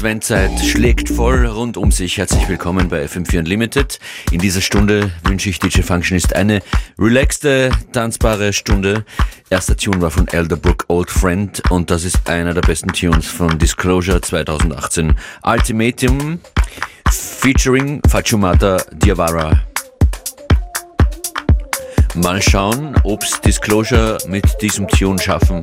Adventzeit schlägt voll rund um sich. Herzlich willkommen bei FM4 Unlimited. In dieser Stunde wünsche ich DJ Functionist eine relaxte, tanzbare Stunde. Erster Tune war von Elderbrook Old Friend und das ist einer der besten Tunes von Disclosure 2018. Ultimatum featuring Fachumata Diawara. Mal schauen, ob's Disclosure mit diesem Tune schaffen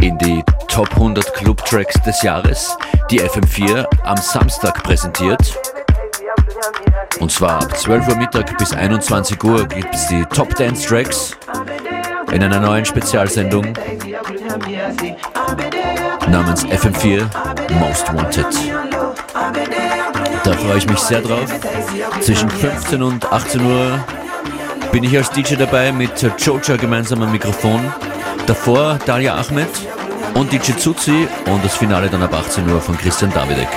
in die Top 100 Club Tracks des Jahres, die FM4 am Samstag präsentiert. Und zwar ab 12 Uhr Mittag bis 21 Uhr gibt es die Top Dance Tracks in einer neuen Spezialsendung namens FM4 Most Wanted. Da freue ich mich sehr drauf. Zwischen 15 und 18 Uhr bin ich als DJ dabei mit Joja gemeinsam am Mikrofon. Davor Dalia Ahmed und DJ Zuzi und das Finale dann ab 18 Uhr von Christian Davidek.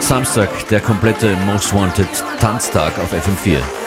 Samstag der komplette Most Wanted Tanztag auf FM4. FM4.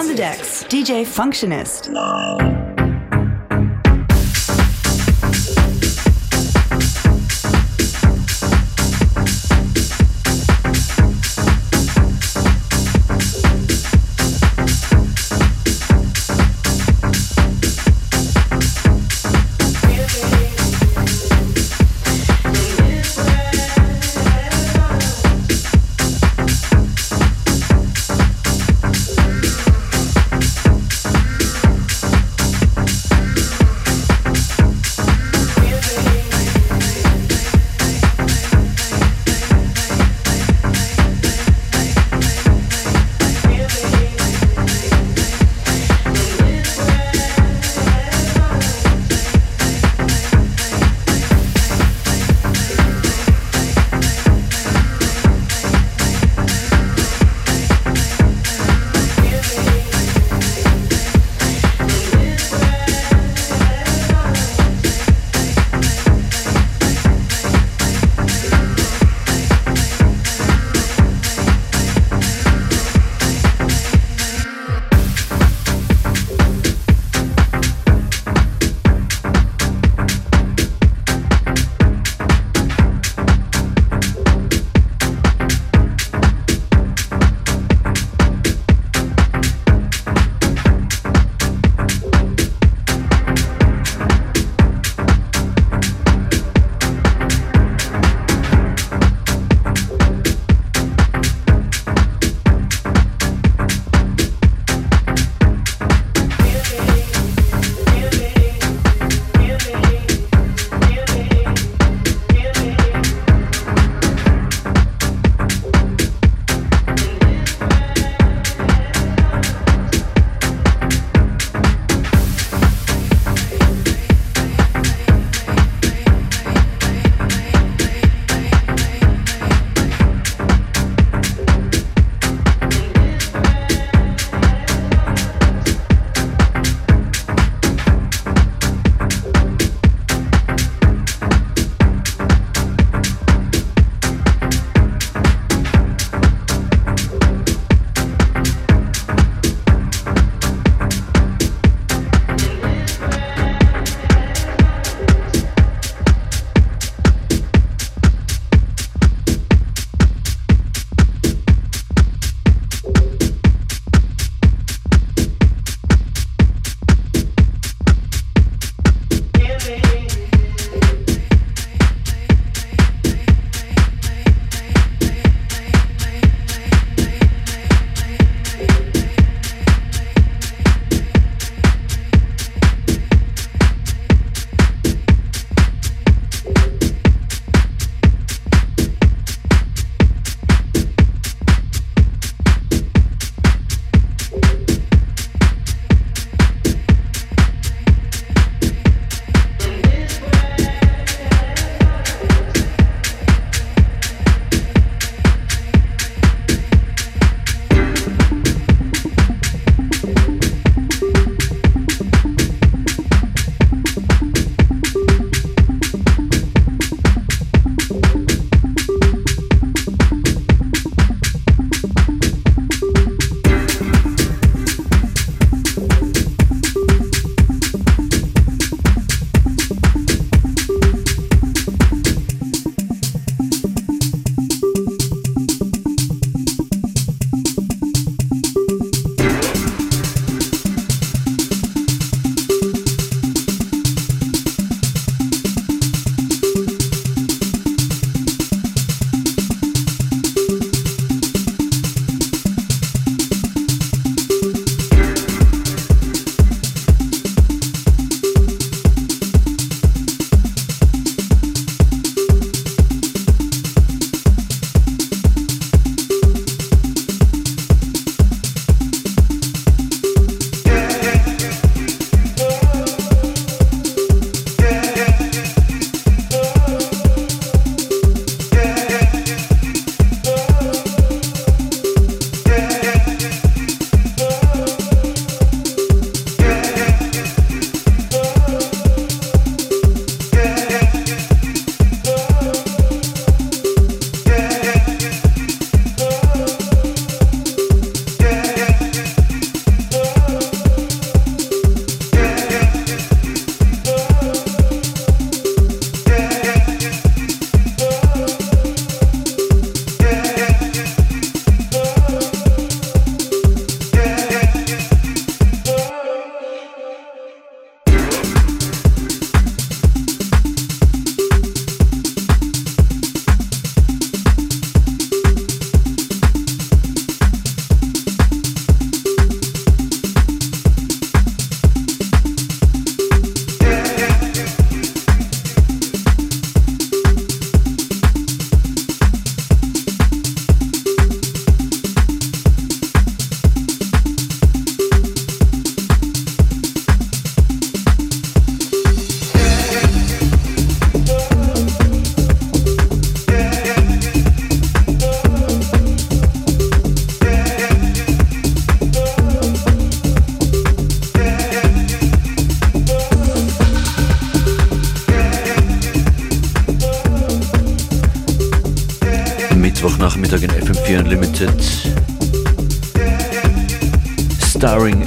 On the decks. DJ Functionist.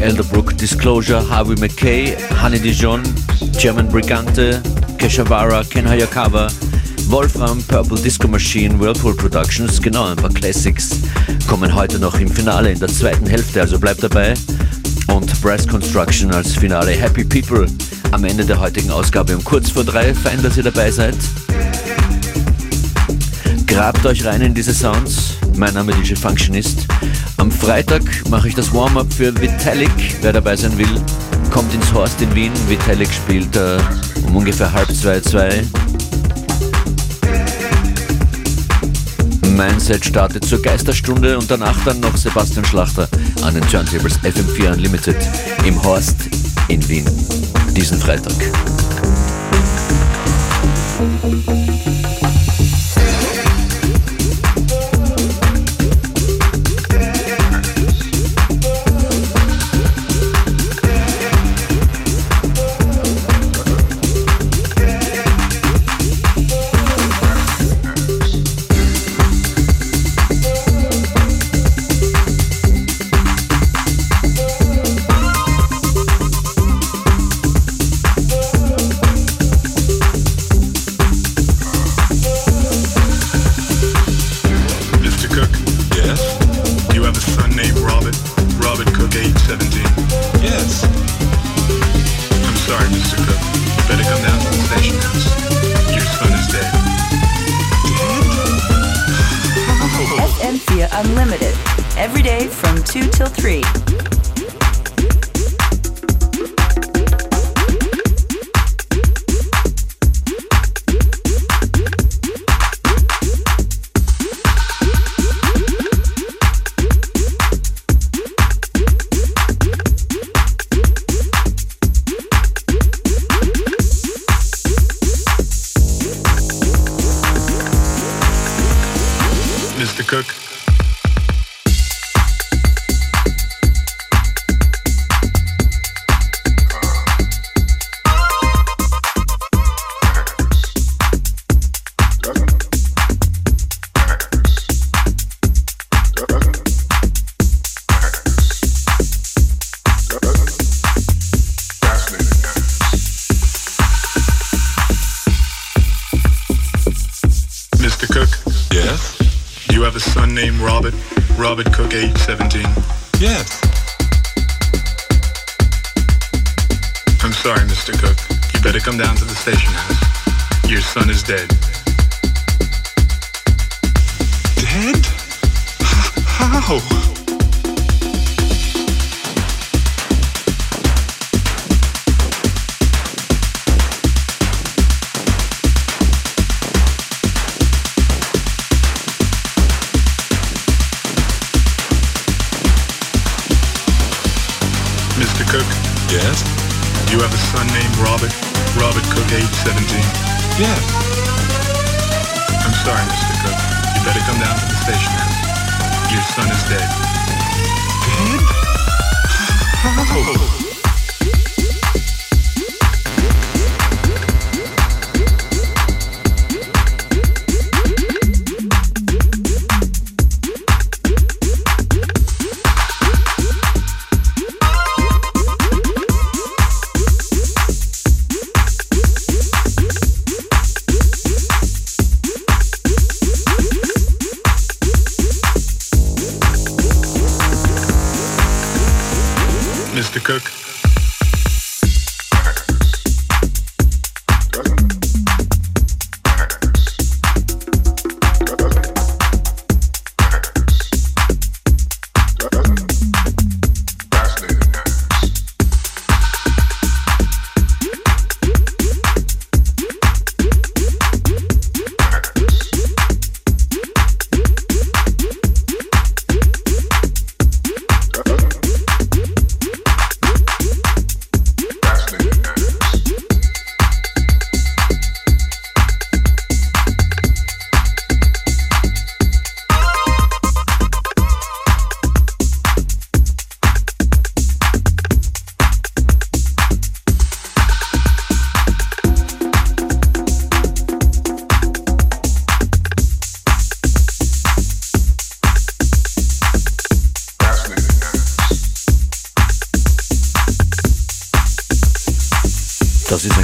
Elderbrook Disclosure, Harvey McKay, Honey Dijon, German Brigante, Keshavara, Ken Hayakawa, Wolfram, Purple Disco Machine, Whirlpool Productions, genau, ein paar Classics kommen heute noch im Finale in der zweiten Hälfte, also bleibt dabei. Und Brass Construction als Finale. Happy People am Ende der heutigen Ausgabe um kurz vor drei. Fein, dass ihr dabei seid. Grabt euch rein in diese Sounds. Mein Name ist DJ Functionist. Freitag mache ich das Warm-up für Vitalik. Wer dabei sein will, kommt ins Horst in Wien. Vitalik spielt äh, um ungefähr halb zwei, zwei. Mein startet zur Geisterstunde und danach dann noch Sebastian Schlachter an den Turntables FM4 Unlimited im Horst in Wien. Diesen Freitag.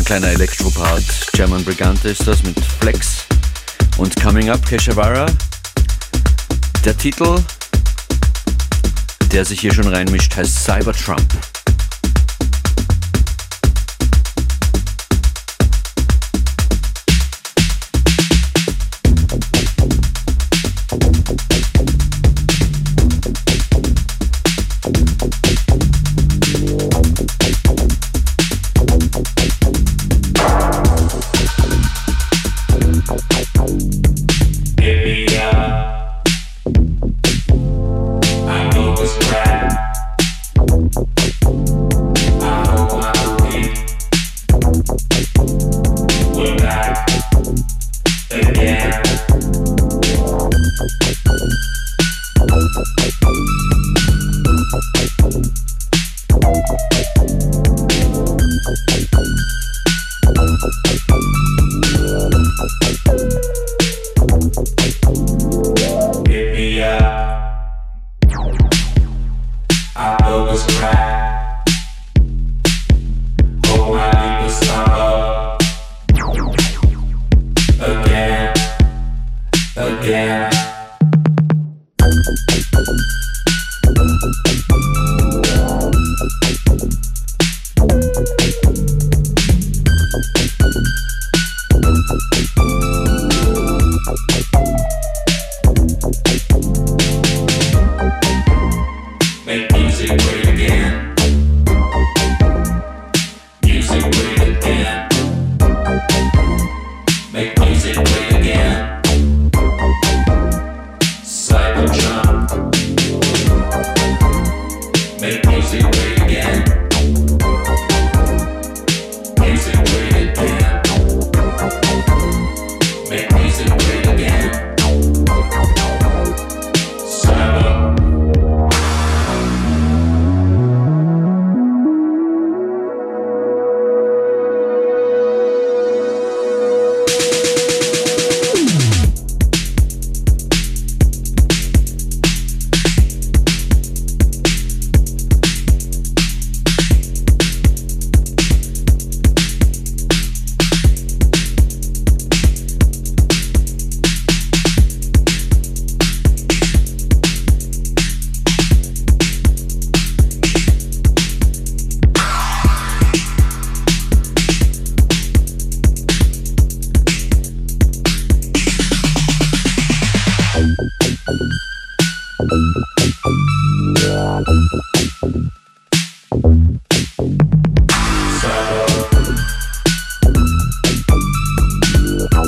Kleiner Elektropart. German Brigante ist das mit Flex und Coming Up Keshavara. Der Titel, der sich hier schon reinmischt, heißt Cybertrump.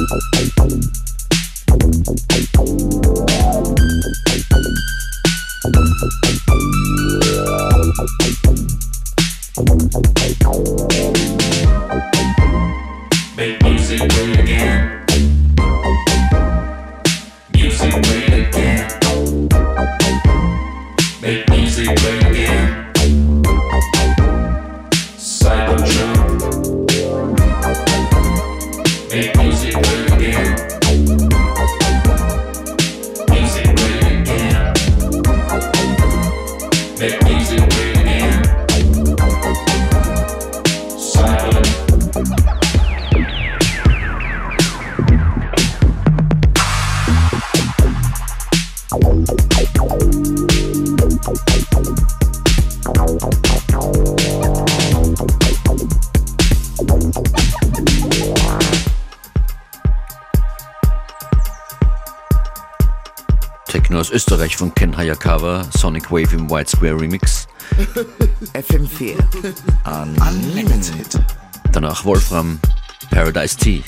Thank Österreich von Ken Hayakawa, Sonic Wave im White Square Remix. FM4 Unlimited. Danach Wolfram, Paradise Tea.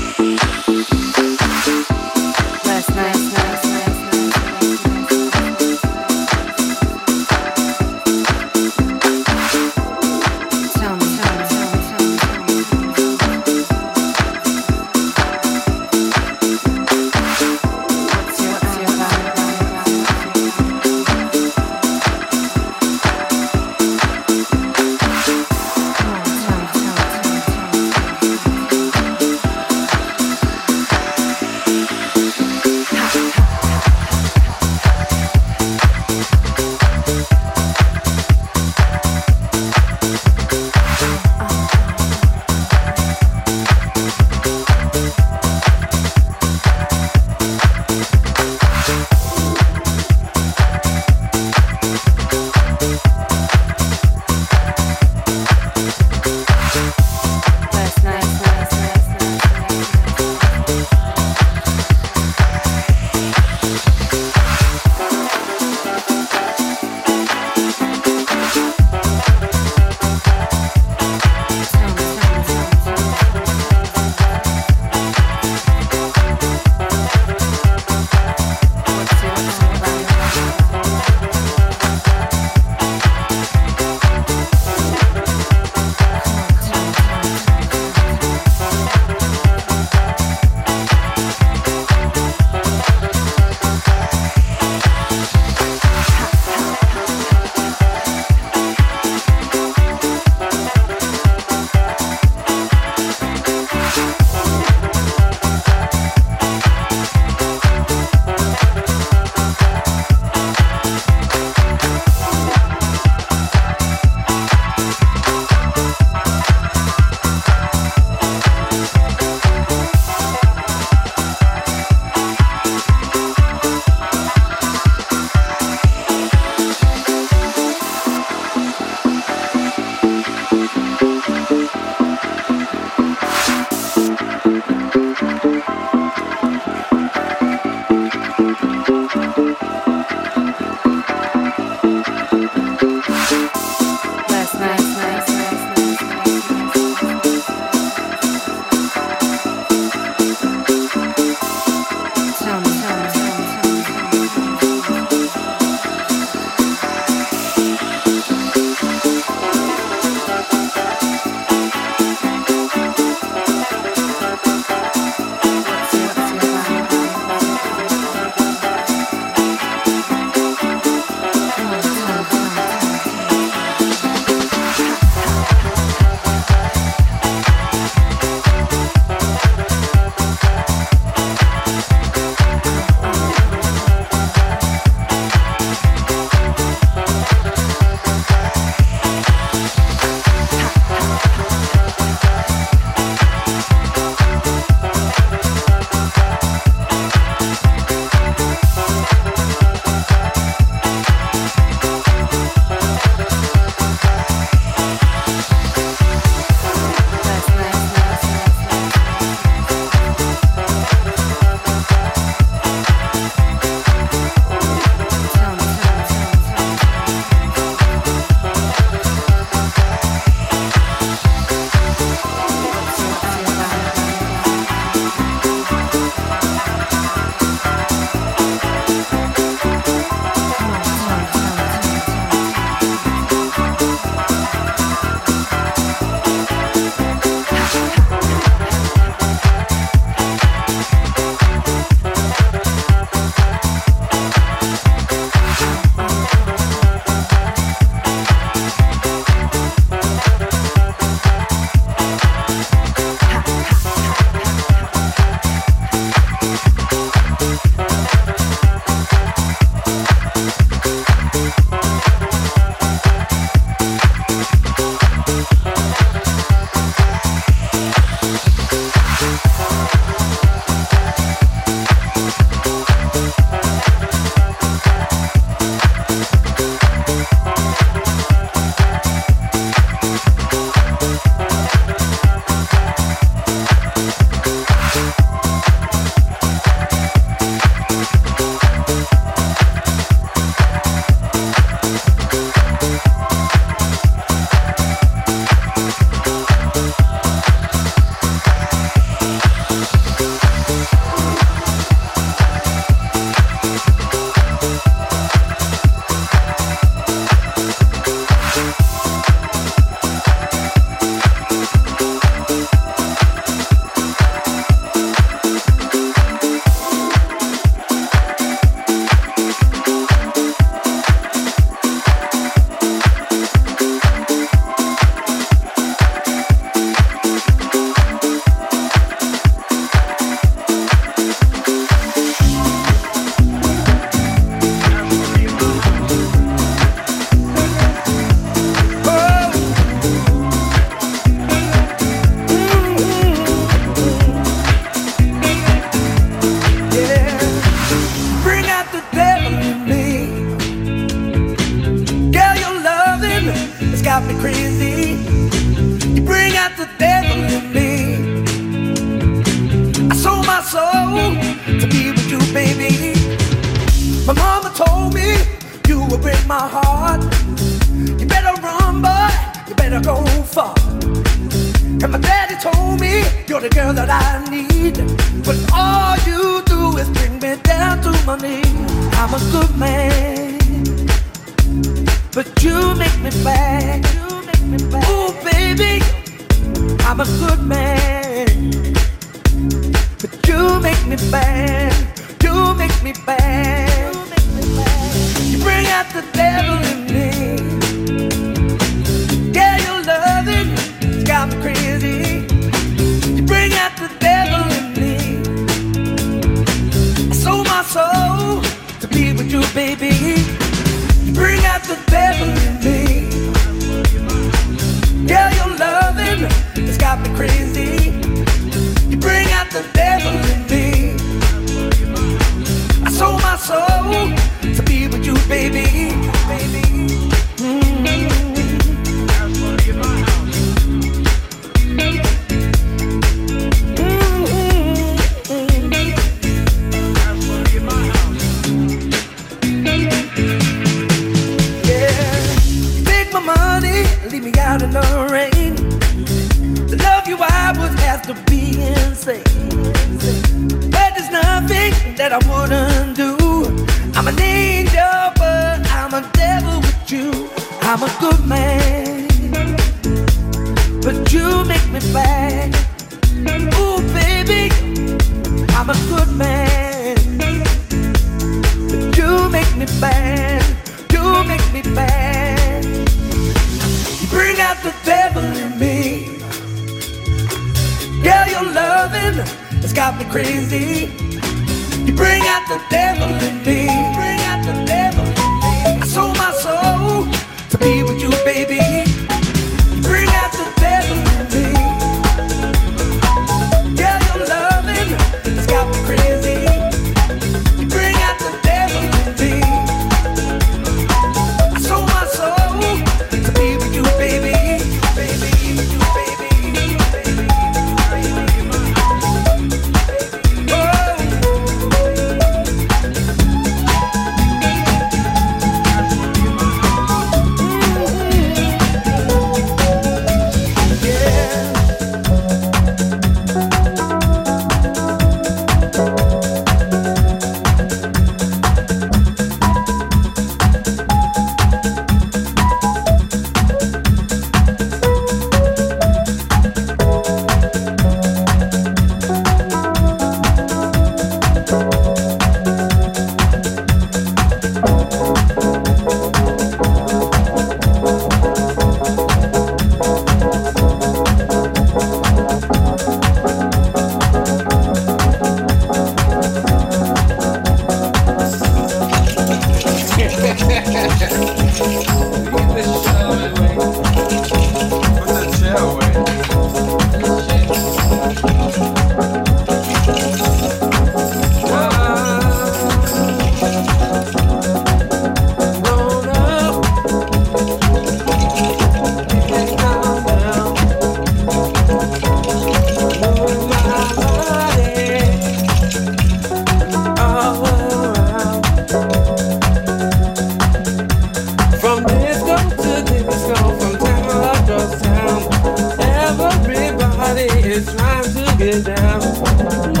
it's trying to get down.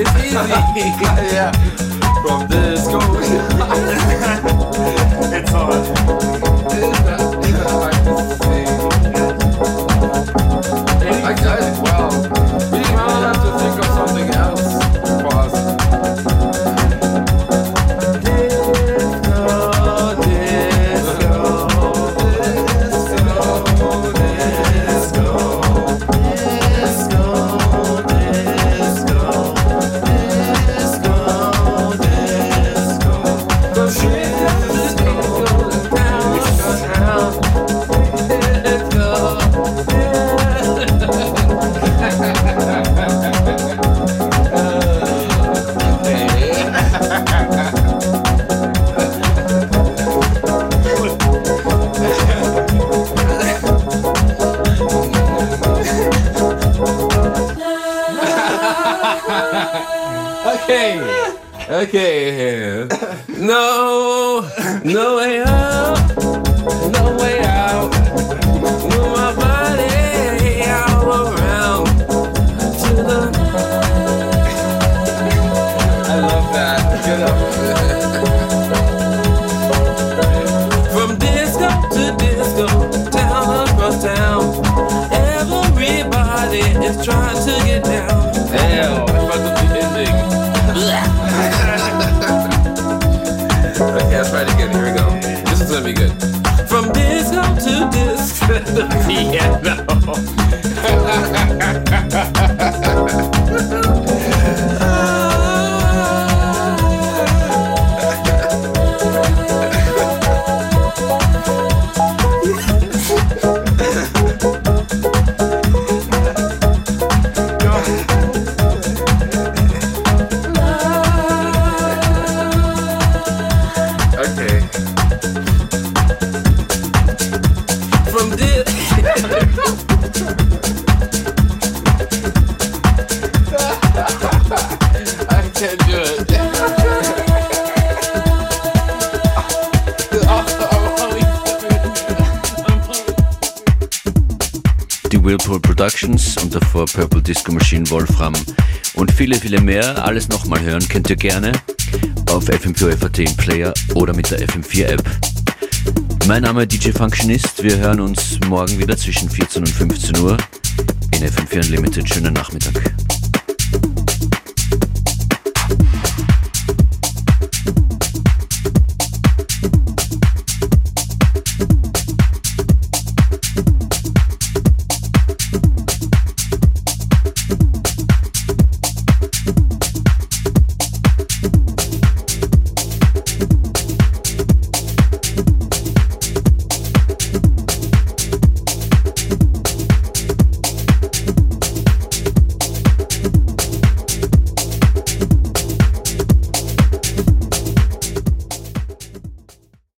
It's easy. yeah. From disco Yeah. Disco Machine Wolfram und viele, viele mehr. Alles nochmal hören könnt ihr gerne auf FM4FAT im Player oder mit der FM4 App. Mein Name ist DJ Functionist. Wir hören uns morgen wieder zwischen 14 und 15 Uhr in FM4 Unlimited. Schönen Nachmittag.